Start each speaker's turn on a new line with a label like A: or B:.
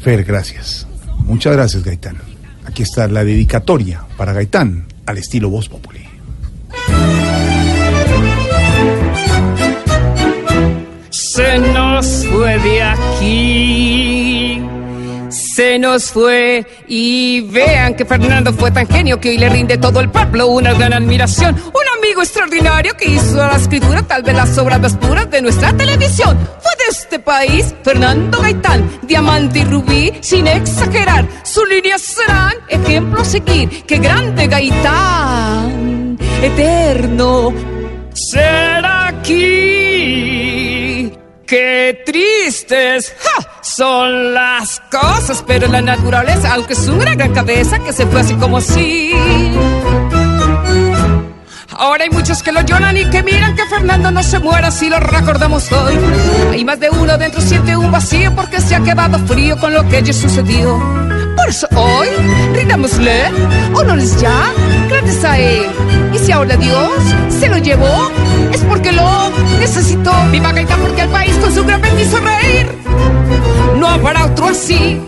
A: Fer, gracias. Muchas gracias, Gaitán. Aquí está la dedicatoria para Gaitán al estilo Voz Populi.
B: Se nos fue de aquí. Se nos fue y vean que Fernando fue tan genio que hoy le rinde todo el pueblo una gran admiración. Un amigo extraordinario que hizo la escritura tal vez las obras más puras de nuestra televisión. Este país Fernando Gaitán, diamante y rubí, sin exagerar. Sus líneas serán ejemplo a seguir. ¡Qué grande Gaitán! Eterno será aquí. Qué tristes son las cosas, pero la naturaleza, aunque es una gran cabeza que se fue así como así. Ahora hay muchos que lo lloran y que miran que Fernando no se muera si lo recordamos hoy. Más de uno dentro siente un vacío porque se ha quedado frío con lo que allí sucedió. Por eso hoy, rindámosle honores ya, gracias a él. Y si ahora Dios se lo llevó, es porque lo necesitó. Viva Gaitán porque el país con su gran hizo reír. No habrá otro así.